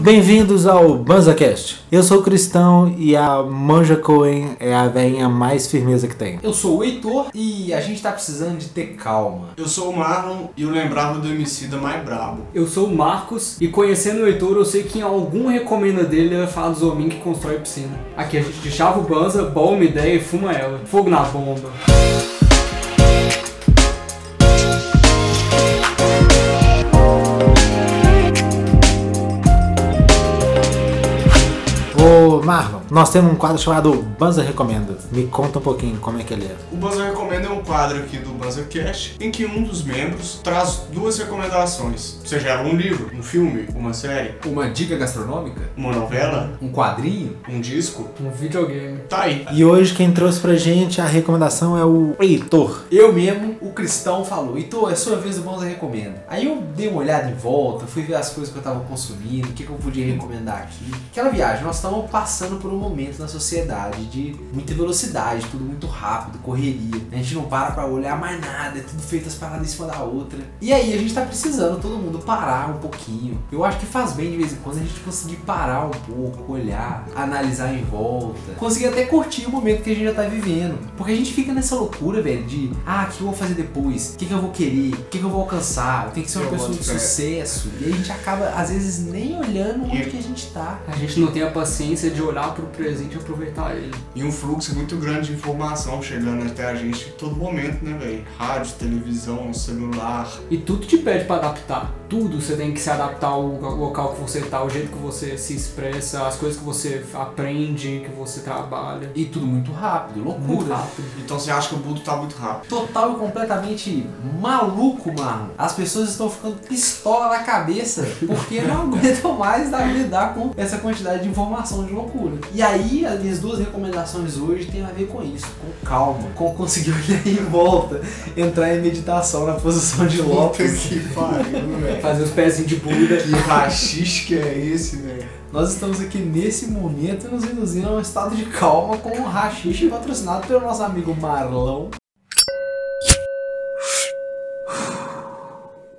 Bem-vindos ao BanzaCast. Eu sou cristão e a Manja Cohen é a velhinha mais firmeza que tem. Eu sou o Heitor e a gente tá precisando de ter calma. Eu sou o Marlon e eu lembrava do homicida mais brabo. Eu sou o Marcos e conhecendo o Heitor, eu sei que em algum recomenda dele ele vai falar dos homens que constrói piscina. Aqui a gente deixava o Banza, bola uma ideia e fuma ela. Fogo na bomba. Nós temos um quadro chamado Banza Recomenda. Me conta um pouquinho como é que ele é. O Banza Recomenda é um quadro aqui do Banza Cast em que um dos membros traz duas recomendações. Seja um livro, um filme, uma série, Uma dica gastronômica? uma novela, Um quadrinho? um disco. Um videogame. Tá aí. E hoje quem trouxe pra gente a recomendação é o Heitor. Eu mesmo, o cristão, falou: Heitor, é sua vez do Bonza Recomenda. Aí eu dei uma olhada em volta, fui ver as coisas que eu tava consumindo, o que, que eu podia recomendar aqui. Aquela viagem, nós estamos passando por um momento na sociedade de muita velocidade, tudo muito rápido, correria. A gente não para pra olhar mais nada, é tudo feito as paradas em cima da outra. E aí a gente tá precisando, todo mundo, parar um pouquinho. Eu acho que faz bem de vez em quando a gente conseguir parar um pouco, olhar, analisar em volta. Conseguir até curtir o momento que a gente já tá vivendo. Porque a gente fica nessa loucura, velho, de ah, o que eu vou fazer depois? O que, que eu vou querer? O que, que eu vou alcançar? Eu tenho que ser uma Eu pessoa de sucesso. E a gente acaba, às vezes, nem olhando onde E- que a gente tá. A gente não tem a paciência de olhar pro presente e aproveitar ele. E um fluxo muito grande de informação chegando até a gente em todo momento, né, velho? Rádio, televisão, celular. E tudo te pede pra adaptar. Tudo você tem que se adaptar ao local que você tá, o jeito que você se expressa, as coisas que você aprende, que você trabalha. E tudo muito rápido, Muito loucura. rápido. Então você acha que o mundo tá muito rápido. Total e completamente maluco, mano. As pessoas estão ficando pistola na cabeça porque não aguentam mais dar- lidar com essa quantidade de informação de loucura. E aí, as minhas duas recomendações hoje têm a ver com isso, com calma, com conseguir olhar em volta, entrar em meditação na posição de Puta lótus. que pariu, velho. Fazer os pezinhos de Buda. Que rachixe que é esse, velho? Nós estamos aqui nesse momento nos induzindo a um estado de calma com um rachixe patrocinado pelo nosso amigo Marlão.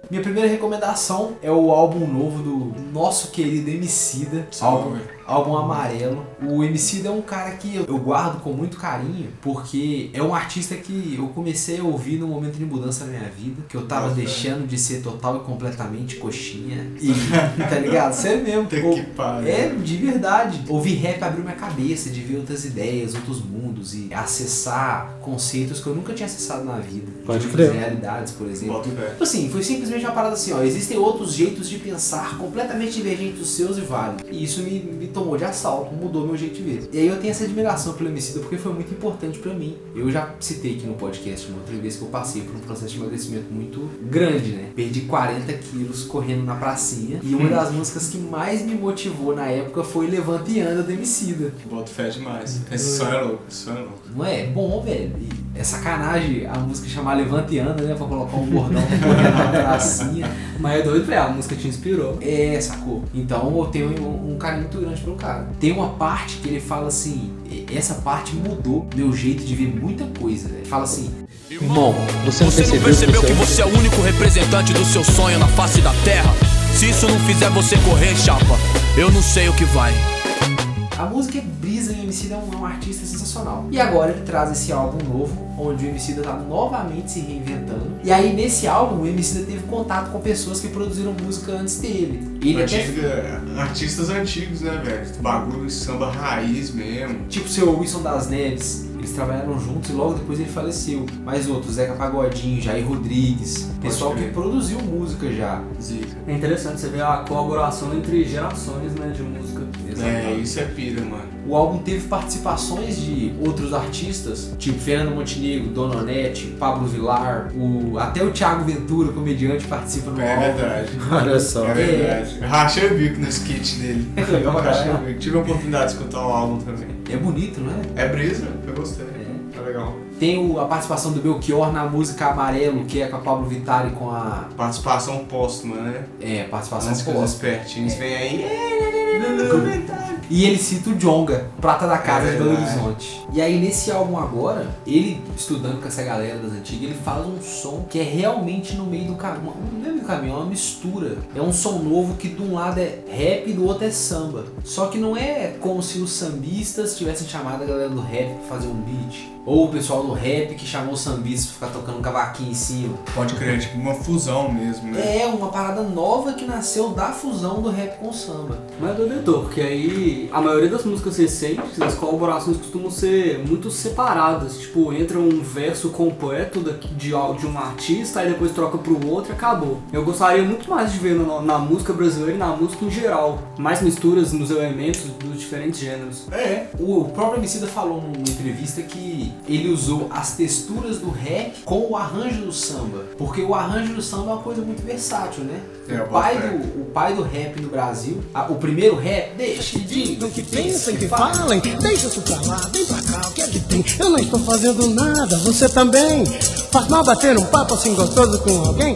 Minha primeira recomendação é o álbum novo do nosso querido Emicida, Salve. álbum amarelo. O Emicida é um cara que eu guardo com muito carinho, porque é um artista que eu comecei a ouvir num momento de mudança na minha vida, que eu tava Nossa. deixando de ser total e completamente coxinha. E, tá ligado? Sério mesmo. Eu- que é, de verdade. Ouvir rap abriu minha cabeça de ver outras ideias, outros mundos e acessar conceitos que eu nunca tinha acessado na vida. Pode de outras crer. realidades, por exemplo. Tipo assim, foi simplesmente uma parada assim, ó. Existem outros jeitos de pensar completamente divergentes dos seus e válidos. E isso me, me tomou de assalto, mudou meu jeito de ver. E aí eu tenho essa admiração pelo Emicida porque foi muito importante pra mim. Eu já citei aqui no podcast uma outra vez que eu passei por um processo de emagrecimento muito grande, né? Perdi 40 quilos correndo na pracinha. E uma das músicas que mais me motivou na época foi Levanta e Anda do Emicida. Bota fé demais. Esse som é louco, esse som é louco. Não é? Bom, velho. E é sacanagem a música chamar Levanta e Anda, né? Pra colocar um bordão correndo na pracinha. Mas é doido, velho, a música te inspirou. É, sacou? Então eu tenho um, um carinho muito grande pelo cara. Tem uma parte que ele fala assim: "E- essa parte mudou meu jeito de ver muita coisa, velho. Fala assim: Irmão, você não Você não percebeu, que você é o único representante do seu sonho na face da terra? Se isso não fizer você correr, chapa, eu não sei o que vai. A música é brisa e o Emicida é um, é um artista sensacional. E agora ele traz esse álbum novo, onde o Emicida tá novamente se reinventando. E aí nesse álbum o Emicida teve contato com pessoas que produziram música antes dele. Ele até Antiga- artistas antigos, né, velho? Bagulho de samba raiz mesmo. Tipo o seu Wilson das Neves, eles trabalharam juntos e logo depois ele faleceu. Mais outros, Zeca Pagodinho, Jair Rodrigues, pessoal que crer. produziu música já. Zica. É interessante você ver a colaboração entre gerações, né, de música. É, isso é pira, mano. O álbum teve participações de outros artistas, tipo Fernando Montenegro, Dona Onete, Pablo Vilar, o, até o Thiago Ventura, comediante, participa no É álbum. verdade. Olha só. É verdade. Rachei o bico no skit dele. É legal, Rachei cara. o bico. Tive a oportunidade de escutar o álbum também. É bonito, não é? É brisa, eu gostei. É. Tá legal. Tem o- a participação do Belchior na música Amarelo, que é com a Pablo Vittar e com a. Participação póstuma, né? É, participação póstuma. espertinhos vem aí. E ele cita o Jonga, Prata da Casa É de Belo. Horizonte. E aí nesse álbum agora, ele estudando com essa galera das antigas, ele faz um som que é realmente no meio do caminho. É do caminho, é uma mistura. É um som novo que de um lado é rap e do outro é samba. Só que não é como se os sambistas tivessem chamado a galera do rap pra fazer um beat. Ou o pessoal do rap que chamou os sambistas pra ficar tocando um cavaquinho em cima. Pode crer, tipo uma fusão mesmo, né? É uma parada nova que nasceu da fusão do rap com o samba. Mas é do editor, porque aí a maioria das músicas recentes, as colaborações costumam ser muito separadas. Tipo, entra um verso completo de, de um artista, aí depois troca pro outro e acabou. Eu gostaria muito mais de ver no- na música brasileira e na música em geral. Mais misturas nos elementos dos diferentes gêneros. É, o próprio Emicida falou numa entrevista que ele usou as texturas do rap com o arranjo do samba, porque o arranjo do samba é uma coisa muito versátil, né? É, o, pai do, o pai do rap no Brasil, a- o primeiro rap, deixa que diga, que pensem, que falem, deixa isso pra lá, vem pra cá, o que é que tem? Eu não estou fazendo nada, você também. Faz mal bater um papo assim gostoso com alguém?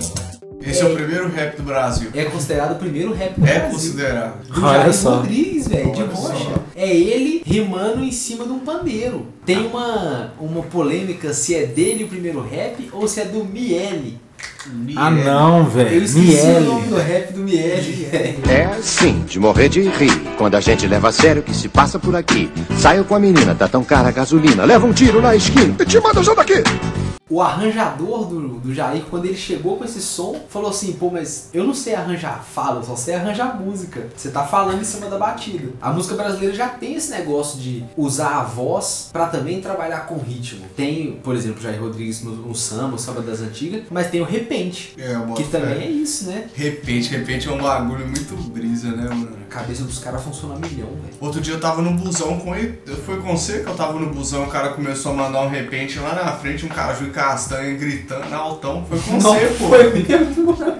Esse é o primeiro rap do Brasil. É considerado o primeiro rap do É Brasil. considerado. Do Olha Jair só. Rodrigues, velho, de rocha. É ele rimando em cima de um pandeiro. Tem uma, uma polêmica se é dele o primeiro rap ou se é do Miele. Ah não, velho. Eu esqueci o nome Miele. do rap do Miele. É sim, de morrer de rir. Quando a gente leva a sério o que se passa por aqui. Saio com a menina, tá tão cara a gasolina. Leva um tiro na esquina. E te manda já daqui. O arranjador do, do Jair, quando ele chegou com esse som, falou assim: pô, mas eu não sei arranjar fala, eu só sei arranjar música. Você tá falando em cima da batida. A música brasileira já tem esse negócio de usar a voz pra também trabalhar com ritmo. Tem, por exemplo, Jair Rodrigues no, no samba, o samba das antigas, mas tem o repente, É, que também fé. é isso, né? Repente, repente é um bagulho muito brisa, né, mano? A cabeça dos caras funciona milhão, velho. Outro dia eu tava no busão com ele. Foi com você que eu tava no busão, o cara começou a mandar um repente lá na frente, um e castanha gritando altão. Foi com Não, você, pô. foi mesmo.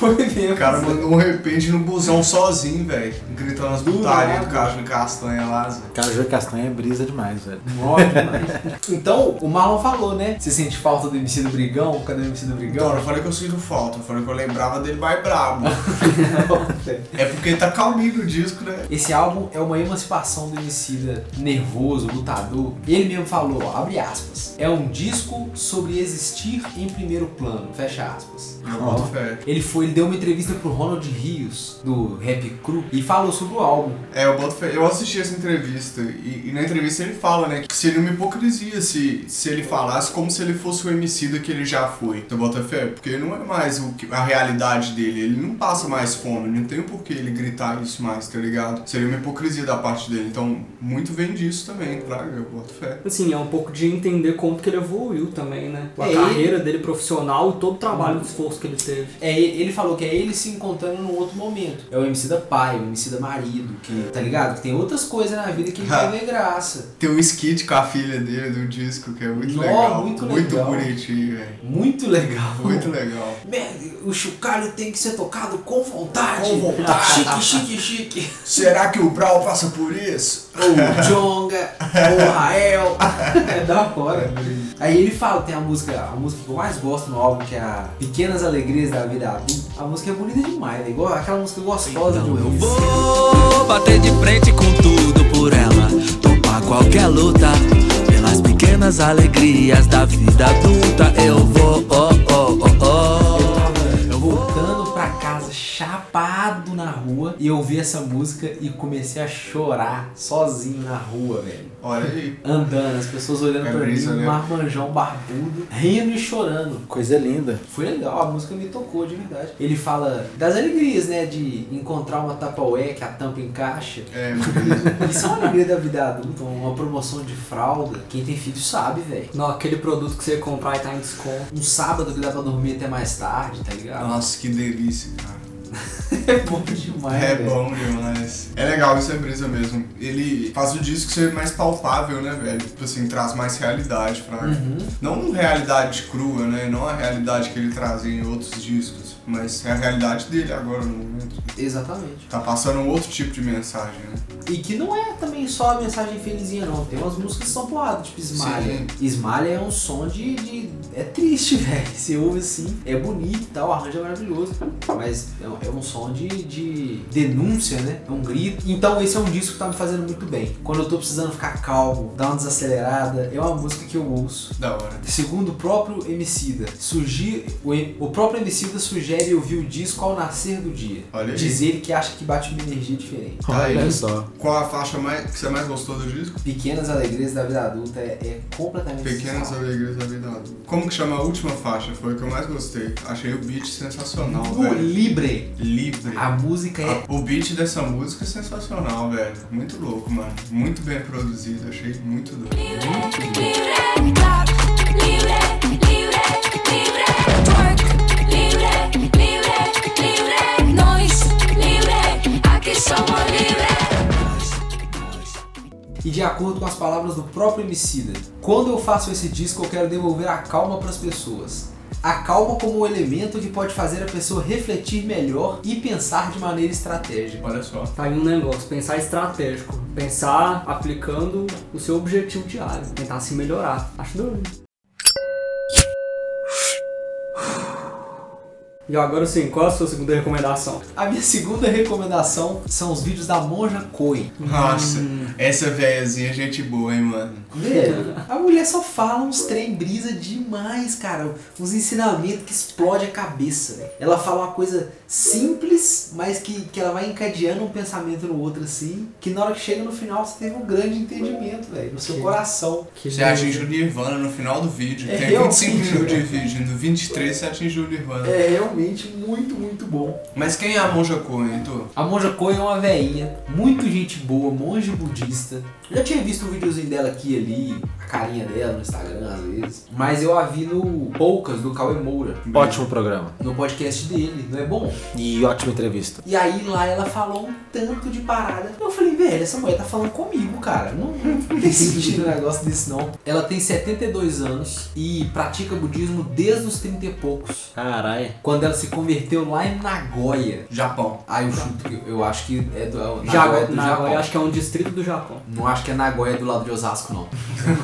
Foi mesmo. O cara mandou um repente no busão sozinho, velho. Gritando as putarias do caju e castanha lá, Zé. Caju e castanha é brisa demais, velho. Óbvio, demais. Então, o Marlon falou, né? Você sente falta do MC do Brigão? Cadê o MC do Brigão? eu falei que eu sinto falta, eu falei que eu lembrava dele mais brabo. é porque tá calminho o disco, né? Esse álbum é uma emancipação do Emicida nervoso, lutador. Ele mesmo falou, ó, abre aspas, é um disco sobre existir em primeiro plano, fecha aspas. Eu boto fé. Ele foi, ele deu uma entrevista pro Ronald Rios, do Rap Cru, e falou sobre o álbum. É, eu boto fé. Eu assisti essa entrevista e, e na entrevista ele fala, né, que seria uma hipocrisia se, se ele falasse como se ele fosse o homicida que ele já foi. Tu bota fé? Porque não é mais o que- a realidade dele. Ele não passa mais fome, não tem por que ele gritar isso mais, tá ligado? Seria uma hipocrisia da parte dele. Então, muito vem disso também, claro, eu boto fé. Assim, é um pouco de entender como que ele evoluiu também, né? A É, carreira dele profissional e todo o trabalho esforço que ele teve. É, ele falou que é ele se encontrando num outro momento. É o MC da pai, o MC da marido, que, tá ligado? Que tem outras coisas na vida que ele vai ver graça. Tem um skit com a filha dele do disco que é muito Nó, legal. muito Muito legal. bonitinho, velho. Muito legal. Muito legal. O chocalho tem que ser tocado com vontade. Com vontade. Chique, chique, chique. Será que o Brau passa por isso? O Jonga, o Rael. É da hora. Aí ele fala, tem a música, a música que eu mais gosto no álbum, que é a Pequenas Alegrias da Vida Adulta. A música é bonita demais, é igual aquela música gostosa de Então eu vou bater de frente com tudo por ela. Topar qualquer luta. Pelas pequenas alegrias da vida adulta. Eu vou, rua e eu ouvi essa música e comecei a chorar sozinho na rua, velho. Olha aí. Andando, as pessoas olhando É pra brisa, mim, né? um marmanjão barbudo, rindo e chorando. Coisa linda. Foi legal, a música me tocou de verdade. Ele fala das alegrias, né? De encontrar uma tapaué que a tampa encaixa. É. Isso é uma alegria da vida adulta, uma promoção de fralda. Quem tem filho sabe, velho. Não, aquele produto que você ia comprar e tá em desconto. Um sábado que dá pra dormir até mais tarde, tá ligado? Nossa, que delícia, cara. É bom demais, É velho. bom demais. É legal, isso é brisa mesmo. Ele faz o disco ser mais palpável, né, velho? Tipo assim, traz mais realidade pra. Uhum. Não realidade crua, né? Não a realidade que ele trazia em outros discos. Mas é a realidade dele agora no momento. Exatamente. Tá passando um outro tipo de mensagem, né? E que não é também só a mensagem felizinha, não. Tem umas músicas que são porradas, tipo Esmalha. Esmalha é um som de. de- é triste, velho. Você ouve assim, é bonito e tal, o arranjo é maravilhoso. Mas é um, é um som de, de denúncia, né? É um grito. Então esse é um disco que tá me fazendo muito bem. Quando eu tô precisando ficar calmo, dar uma desacelerada, é uma música que eu ouço. Da hora. Segundo o próprio Emicida, sugi- o, em- o próprio Emicida sugere ouvir o disco ao nascer do dia. Olha aí. Diz ele que acha que bate uma energia diferente. Tá aí. Olha só. Qual a faixa mais, que você mais gostou do disco? Pequenas alegrias da vida adulta é, é completamente Pequenas sensacional. Alegrias da Vida Adulta. Como que chama a última faixa? Foi o que eu mais gostei. Achei o beat sensacional, No velho. Libre, Livre. a música é O beat dessa música é sensacional, velho. Muito louco, mano. Muito bem produzido, achei muito doido. Libre, clap, E de acordo com as palavras do próprio Emicida, quando eu faço esse disco eu quero devolver a calma para as pessoas. A calma como um elemento que pode fazer a pessoa refletir melhor e pensar de maneira estratégica. Olha só. Tá aí um negócio, pensar estratégico. Pensar aplicando o seu objetivo diário. Tentar se melhorar. Acho doido. E agora sim, qual a sua segunda recomendação? A minha segunda recomendação são os vídeos da Monja Coen. Nossa, essa velhazinha é gente boa, hein, mano. Velho, a mulher só fala uns trem brisa demais, cara. Uns ensinamentos que explode a cabeça, velho. Ela fala uma coisa simples, mas que, que ela vai encadeando um pensamento no outro assim, que na hora que chega no final você teve um grande entendimento, velho, no seu Que- coração. Que Você atinge o Nirvana no final do vídeo. É, Tem realmente, 25 minutos de vídeo. No 23 você atingiu o Nirvana. É realmente muito, muito bom. Mas quem é a Monja Coen, Heitor? A Monja Coen é uma veinha, muito gente boa, monge budista. Eu já tinha visto um videozinho dela aqui e ali, a carinha dela no Instagram às vezes. Mas eu a vi no Poucas, do Cauê Moura, Ótimo programa. no podcast dele, não é bom? E ótima entrevista. E aí lá ela falou um tanto de parada. Eu falei, velho, essa mulher tá falando comigo, cara. Não, não tem sentido um negócio desse não. Ela tem 72 anos e pratica budismo desde os 30 e poucos. Caralho. Quando ela se converteu lá em Nagoya. Japão. Ah, eu chuto que eu acho que é do Nagoya Jago, do na, Japão. eu acho que é um distrito do Japão. Não acho que é Nagoya do lado de Osasco, não.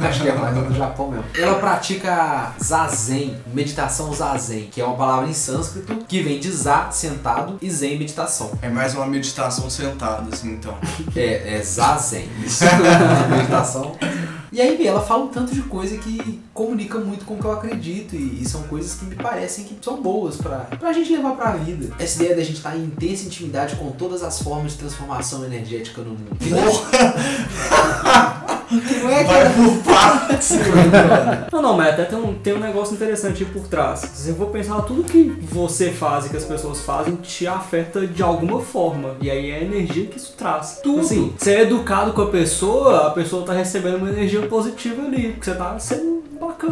acho que é mais do Japão mesmo. Ela pratica zazen, meditação zazen, que é uma palavra em sânscrito que vem de za, sentado, e zen, meditação. É mais uma meditação sentada, assim, então. É, é zazen. Isso. meditação. E aí, Bia, ela fala um tanto de coisa que comunica muito com o que eu acredito e, e são coisas que me parecem que são boas pra, pra gente levar pra vida. Essa ideia da gente estar em intensa intimidade com todas as formas de transformação energética no mundo. Não é, que Vai partes. Não, não, mas até tem um, tem um negócio interessante aí por trás. Se eu for pensar, tudo que você faz e que as pessoas fazem te afeta de alguma forma. E aí é a energia que isso traz. Tudo. Assim, você é educado com a pessoa, a pessoa tá recebendo uma energia positiva ali, porque você tá sendo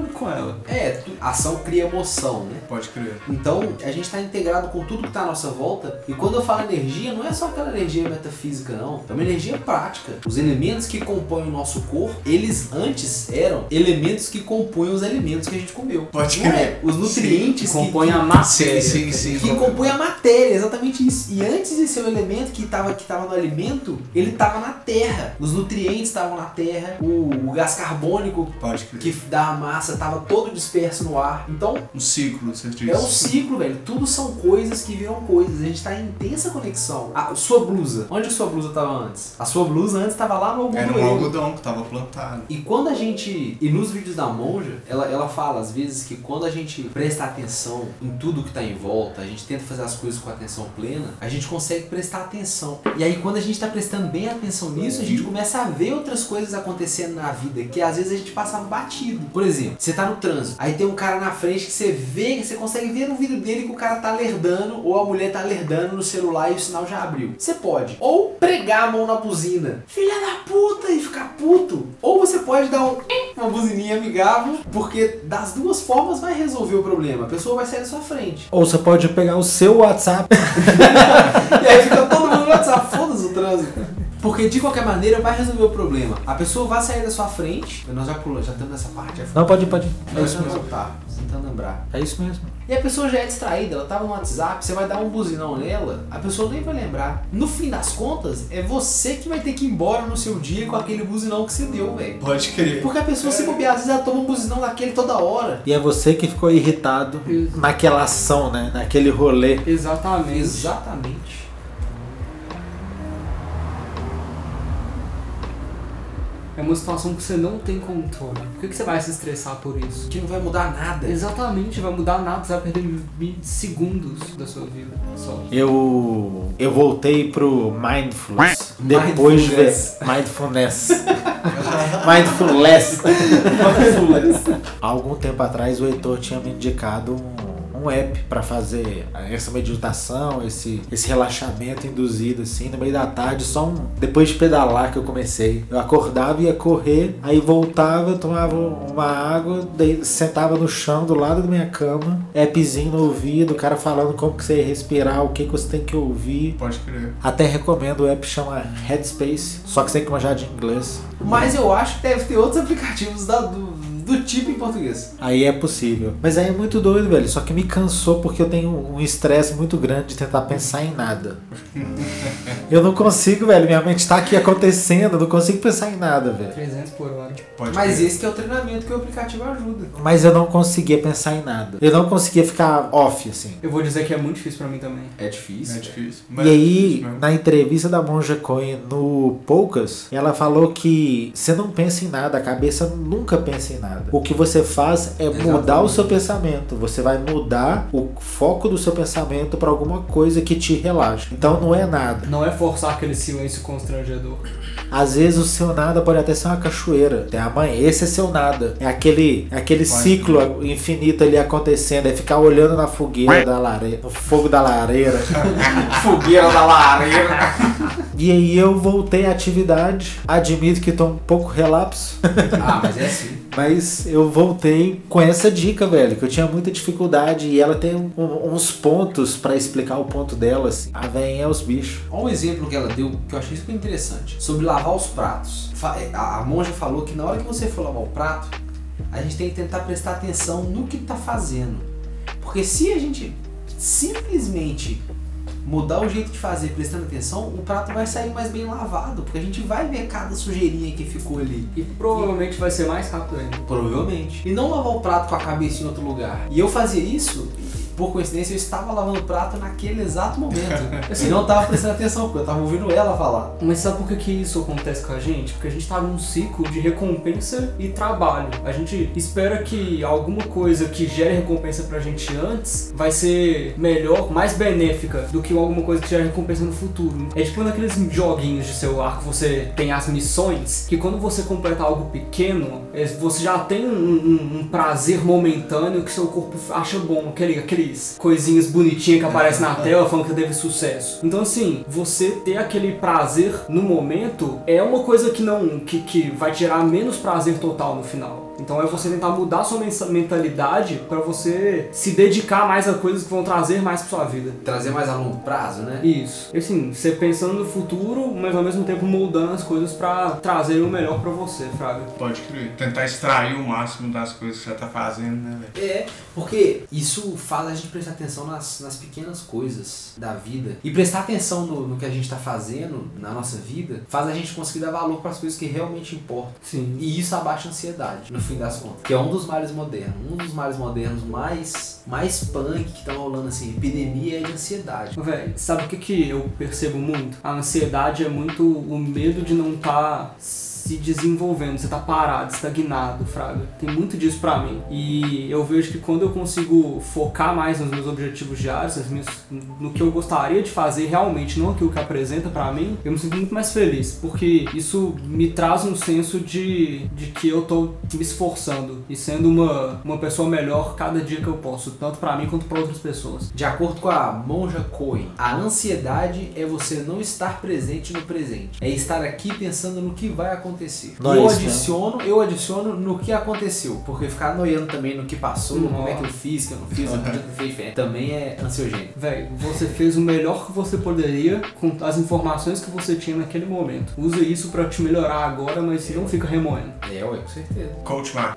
com ela. É, tu- ação cria emoção, né? Pode crer. Então, a gente está integrado com tudo que está à nossa volta. E quando eu falo energia, não é só aquela energia metafísica, não. É uma energia prática. Os elementos que compõem o nosso corpo, eles antes eram elementos que compõem os alimentos que a gente comeu. Pode Não crer. é? Os nutrientes que, Compõe que, a matéria. Sim, sim, sim. que compõem a matéria, exatamente isso. E antes de ser o elemento que estava que tava no alimento, ele estava na terra. Os nutrientes estavam na terra, o, o gás carbônico Pode crer. que dá a massa estava todo disperso no ar. Então, Um ciclo, você é um ciclo, velho. Tudo são coisas que viram coisas. A gente tá em intensa conexão. A sua blusa. Onde a sua blusa tava antes? A sua blusa antes tava lá no Era um algodão que tava plantado. E quando a gente. E nos vídeos da monja, ela, ela fala às vezes que quando a gente presta atenção em tudo que tá em volta, a gente tenta fazer as coisas com atenção plena, a gente consegue prestar atenção. E aí quando a gente tá prestando bem atenção nisso, a gente começa a ver outras coisas acontecendo na vida que às vezes a gente passava batido. Por exemplo, você tá no trânsito, aí tem um cara na frente que você vê, que você consegue ver no vidro dele que o cara tá lerdando ou a mulher tá lerdando no celular e o sinal já abriu. Você pode ou pregar a mão na buzina, filha da puta, e ficar puto. Ou você pode dar um, uma buzininha amigável, porque das duas formas vai resolver o problema. A pessoa vai sair da sua frente. Ou você pode pegar o seu WhatsApp. E aí fica todo mundo no WhatsApp, foda-se o trânsito. Porque de qualquer maneira vai resolver o problema. A pessoa vai sair da sua frente. Nós já pulamos, já estamos nessa parte. Já Não, pode ir, pode ir. É isso mesmo. voltar, tentando lembrar. É isso mesmo. E a pessoa já é distraída, ela tava no WhatsApp, você vai dar um buzinão nela, a pessoa nem vai lembrar. No fim das contas, é você que vai ter que ir embora no seu dia com aquele buzinão que você deu, velho. Pode crer. Porque a pessoa se bobear, às vezes ela toma um buzinão daquele toda hora. E é você que ficou irritado Isso. naquela ação, né? Naquele rolê. Exatamente. Exatamente. É uma situação que você não tem controle. Por que, que você vai se estressar por isso? Que não vai mudar nada. Exatamente, vai mudar nada, você vai perder 20 segundos da sua vida só. Eu eu voltei pro mindfulness depois de ver mindfulness. mindfulness. Há algum tempo atrás o Heitor tinha me indicado um, um app pra fazer essa meditação, esse, esse relaxamento induzido assim no meio da tarde, só um, depois de pedalar que eu comecei. Eu acordava ia correr, aí voltava, tomava uma água, daí sentava no chão do lado da minha cama, appzinho no ouvido, o cara falando como que você ia respirar, o que que você tem que ouvir. Pode crer. Até recomendo, o app chama Headspace, só que você tem que manjar de inglês. Mas eu acho que deve ter outros aplicativos da- do, do tipo em português. Aí é possível. Mas aí é muito doido, velho. Só que me cansou porque eu tenho um estresse muito grande de tentar pensar em nada. eu não consigo, velho. Minha mente tá aqui acontecendo, eu não consigo pensar em nada, velho. 300 por hora. Pode Mas crer. esse que é o treinamento que o aplicativo ajuda. Mas eu não conseguia pensar em nada. Eu não conseguia ficar off, assim. Eu vou dizer que é muito difícil pra mim também. É difícil. É difícil. E aí, mesmo. na entrevista da Monja Cohen no Poucas, ela falou que você não pensa em nada, a cabeça nunca pensa em nada. O que você faz é mudar Exatamente. o seu pensamento. Você vai mudar o foco do seu pensamento para alguma coisa que te relaxa. Então não é nada. Não é forçar aquele silêncio constrangedor. Às vezes o seu nada pode até ser uma cachoeira. Tem a mãe, esse é seu nada. É aquele, é aquele Pode ciclo infinito ali acontecendo. É ficar olhando na fogueira da lareira, no fogo da lareira. Fogueira da lareira. E aí eu voltei à atividade. Admito que tô um pouco relapso. ah, mas é assim. Mas eu voltei com essa dica, velho, que eu tinha muita dificuldade e ela tem um- uns pontos pra explicar o ponto dela, assim. A veinha é os bichos. Olha um exemplo que ela deu que eu achei super interessante. Sobre lavar os pratos. A a monja falou que na hora que você for lavar o prato, a gente tem que tentar prestar atenção no que tá fazendo. Porque se a gente simplesmente mudar o jeito de fazer prestando atenção, o prato vai sair mais bem lavado. Porque a gente vai ver cada sujeirinha que ficou ali. E provavelmente vai ser mais rápido ainda. Provavelmente. E não lavar o prato com a cabeça em outro lugar. E eu fazia isso, por coincidência, eu estava lavando prato naquele exato momento. Assim, e não estava prestando atenção, porque eu estava ouvindo ela falar. Mas sabe por que, que isso acontece com a gente? Porque a gente tá num ciclo de recompensa e trabalho. A gente espera que alguma coisa que gere recompensa pra gente antes vai ser melhor, mais benéfica do que alguma coisa que gere recompensa no futuro. É tipo naqueles joguinhos de celular que você tem as missões, que quando você completa algo pequeno, é, você já tem um, um- um prazer momentâneo que seu corpo acha bom, aquele, aqueles coisinhas bonitinhas que aparecem na tela falando que teve sucesso. Então assim, você ter aquele prazer no momento é uma coisa que não que, que vai te gerar menos prazer total no final. Então é você tentar mudar sua mensa- mentalidade para você se dedicar mais a coisas que vão trazer mais pra sua vida. Trazer mais a longo prazo, né? Isso. E assim, você pensando no futuro, mas ao mesmo tempo moldando as coisas pra trazer o melhor pra você, Fraga. Pode crer. Tentar extrair o máximo das coisas que você tá fazendo, né, velho? É, porque isso faz a gente prestar atenção nas, nas pequenas coisas da vida. E prestar atenção no, no que a gente tá fazendo na nossa vida faz a gente conseguir dar valor para as coisas que realmente importam. Sim. E isso abaixa a ansiedade, no fim das contas. Que é um dos males modernos. Um dos males modernos mais, mais punk que estão rolando assim, epidemia é de ansiedade. Véi, sabe o que, que eu percebo muito? A ansiedade é muito o medo de não estar se desenvolvendo, você tá parado, estagnado, fraga. Tem muito disso pra mim. E eu vejo que quando eu consigo focar mais nos meus objetivos diários, minhas- no que eu gostaria de fazer realmente, não aquilo que apresenta pra mim, eu me sinto muito mais feliz, porque isso me traz um senso de, de que eu tô me esforçando e sendo uma, uma pessoa melhor cada dia que eu posso, tanto pra mim quanto pra outras pessoas. De acordo com a Monja Cohen, a ansiedade é você não estar presente no presente. É estar aqui pensando no que vai acontecer acontecer. E é eu isso adiciono, eu adiciono no que aconteceu. Porque ficar noiando também no que passou, como é que eu fiz, que eu não fiz, eu podia ter feito diferente, também é ansiogênico. Véi, você fez o melhor que você poderia com as informações que você tinha naquele momento. Usa isso pra te melhorar agora, mas não fica remoendo. É, ué, com certeza. Coach Mark.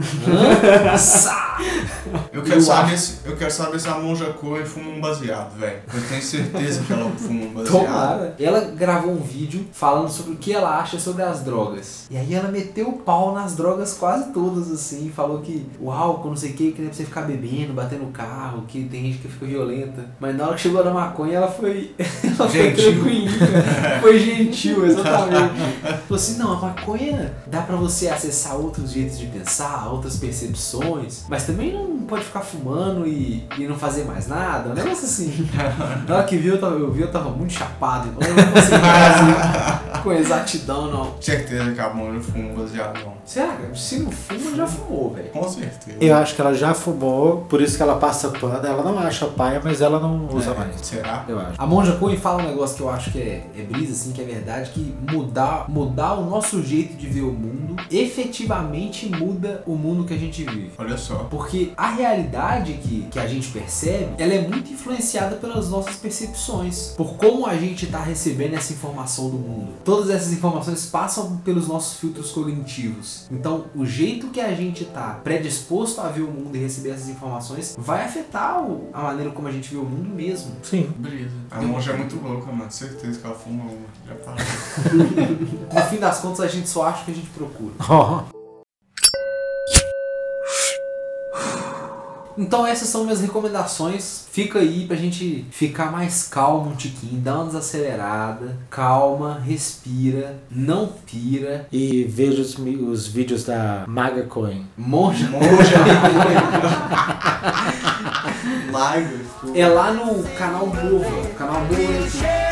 Nossa! Eu quero, saber se, eu quero saber se a Monja Coen fuma um baseado, velho. Eu tenho certeza que ela fuma um baseado. Tomara. Ela gravou um vídeo falando sobre o que ela acha sobre as drogas. E aí ela meteu o pau nas drogas quase todas, assim. Falou que o álcool, não sei o que, que nem pra você ficar bebendo, batendo no carro, que tem gente que fica violenta. Mas na hora que chegou na maconha, ela foi. ela foi Gentil. tranquilinha. Foi gentil, exatamente. Falou assim: não, a maconha dá pra você acessar outros jeitos de pensar, outras percepções. Mas também não pode ficar fumando e, e não fazer mais nada. Um negócio assim. Na hora que viu, eu, tava, eu vi, eu tava muito chapado. Então eu não consegui fazer com exatidão, não. Certeza que a Monja fuma um baseado, não. Será? Se não fuma, já fumou, velho. Com certeza. Eu acho que ela já fumou, por isso que ela passa pano. Ela não acha paia, mas ela não usa É, mais. Será? Eu acho. A Monja Coen fala um negócio que eu acho que é, é brisa, assim, que é verdade, que mudar, mudar o nosso jeito de ver o mundo efetivamente muda o mundo que a gente vive. Olha só. Porque a realidade que, que a gente percebe, ela é muito influenciada pelas nossas percepções. Por como a gente está recebendo essa informação do mundo. Todas essas informações passam pelos nossos filtros cognitivos. Então, o jeito que a gente está predisposto a ver o mundo e receber essas informações vai afetar o- a maneira como a gente vê o mundo mesmo. Sim. Beleza. A Monja é muito louca, mano. Certeza que ela fuma uma. Já falei. No fim das contas, a gente só acha o que a gente procura. Então essas são minhas recomendações. Fica aí pra gente ficar mais calmo um tiquinho, dá uma desacelerada, calma, respira, não pira. E veja os, os vídeos da Maga Coin. Monja Monja. Live. é lá no canal Mova, canal Mova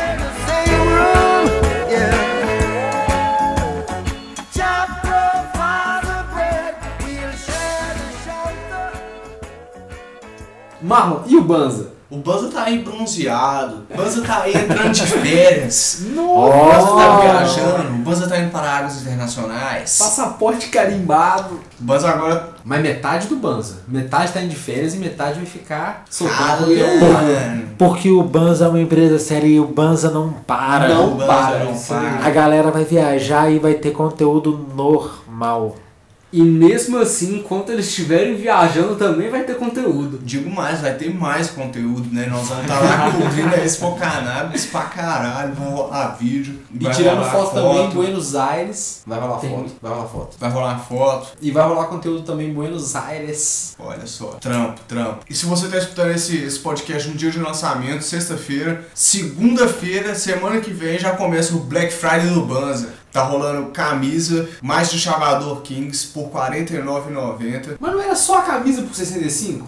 Marlon, e o Banza? O Banza tá aí bronzeado. O Banza tá aí entrando de férias. O Nossa! Banza tá viajando. O Banza tá indo para águas internacionais. Passaporte carimbado. O Banza agora. Mas metade do Banza. Metade tá indo de férias e metade vai ficar mano. Porque o Banza é uma empresa séria e o Banza não para. Não O Banza para, não para. A galera vai viajar e vai ter conteúdo normal. E mesmo assim, enquanto eles estiverem viajando, também vai ter conteúdo. Digo mais, vai ter mais conteúdo, né? Nós vamos estar lá cobrindo a Expo Cannabis pra caralho. Vai rolar vídeo. E tirando rolar foto, também em Buenos Aires. Vai rolar Tem. foto. Vai rolar foto. Vai rolar foto. E vai rolar conteúdo também em Buenos Aires. Olha só, trampo, trampo. E se você tá escutando esse, esse podcast no dia de lançamento, sexta-feira, segunda-feira, semana que vem, já começa o Black Friday do Banza. Tá rolando camisa, mais de Chavador Kings por R$ 49,90. Mas não era só a camisa por 65?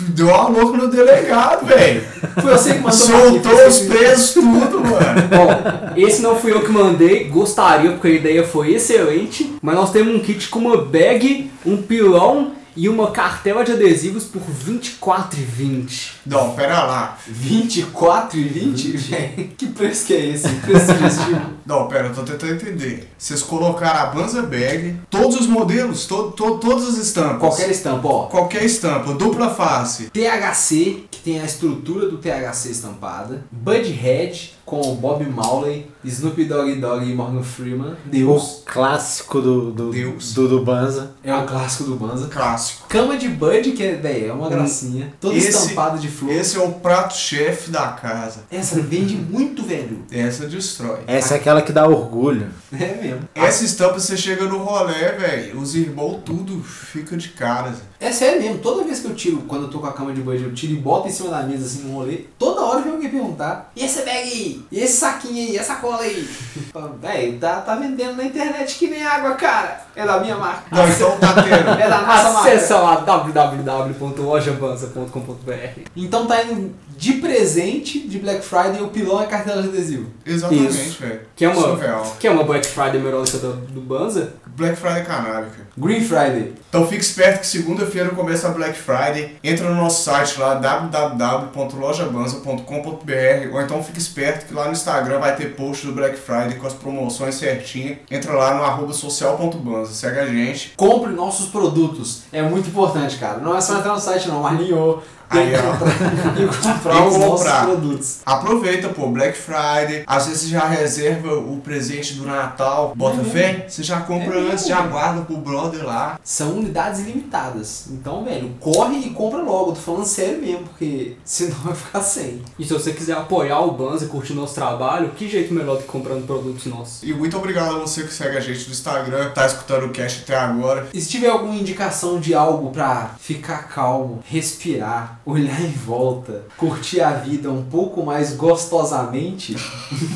Deu uma louca no delegado, velho. Foi você que mandou Soltou os preços, tudo, mano. Bom, esse não fui eu que mandei, gostaria porque a ideia foi excelente, mas nós temos um kit com uma bag, um pilão e uma cartela de adesivos por R$24,20. Não, pera lá. 24 e 20? Véi, que preço que é esse? Preço sugestivo. Não, pera, eu tô tentando entender. Vocês colocaram a Banza Bag, todos os modelos, to, to, todas as estampas. Qualquer estampa, ó. Qualquer estampa, dupla face. THC, que tem a estrutura do THC estampada. Budhead, com o Bob Marley, Snoop Dogg Dogg e Morgan Freeman. Deus. O clássico do, do, Deus. do, do Banza. É um clássico do Banza. Clássico. Cama de Bud, que é, véi, é uma gracinha. Toda Esse- estampada de flor. Esse é o prato-chefe da casa. Essa vende muito, velho. Essa destrói. Essa é aquela que dá orgulho. É mesmo. Essa estampa, você chega no rolê, velho, os irmãos tudo fica de cara. Zé. É mesmo. Toda vez que eu tiro, quando eu tô com a cama de Bud, eu tiro e boto em cima da mesa, assim, no rolê, toda hora vem alguém perguntar, e essa bag aí? E esse saquinho aí? E essa cola aí? Véi, tá, tá vendendo na internet que nem água, cara. É da minha marca. Não, então tá tendo. É da nossa marca. Acesse lá www.lojabanza.com.br Então tá indo de presente de Black Friday o pilão a cartela de adesivo. Exatamente, velho. Que é uma, Surreal. que é uma Black Friday melódica do, do Banza. Black Friday canábica. Green Friday. Então fique esperto que segunda-feira começa a Black Friday. Entra no nosso site lá www.lojabanza.com.br ou então fique esperto que lá no Instagram vai ter post do Black Friday com as promoções certinhas. Entra lá no arroba social.banza, segue a gente. Compre nossos produtos. É muito importante, cara. Não é só entrar no site não, Marlinho. Aí, ó. e comprar os comprar. produtos. Aproveita, pô, Black Friday. Às vezes você já reserva o presente do Natal. Bota fé? Você já compra É antes, já guarda pro brother lá. São unidades ilimitadas. Então, velho, corre e compra logo. Tô falando sério mesmo, porque senão vai ficar sem. E se você quiser apoiar o Banza e curtir nosso trabalho, que jeito melhor do que comprando produtos nossos? E muito obrigado a você que segue a gente no Instagram, tá escutando o cast até agora. E se tiver alguma indicação de algo pra ficar calmo, respirar, olhar em volta, curtir a vida um pouco mais gostosamente,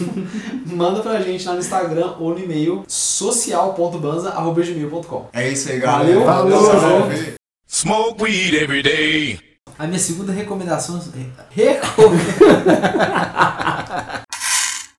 manda pra gente lá no Instagram ou no e-mail social.banza.gmail.com. É isso aí, galera. Valeu, Valeu. Smoke weed every day. A minha segunda recomendação. Recom...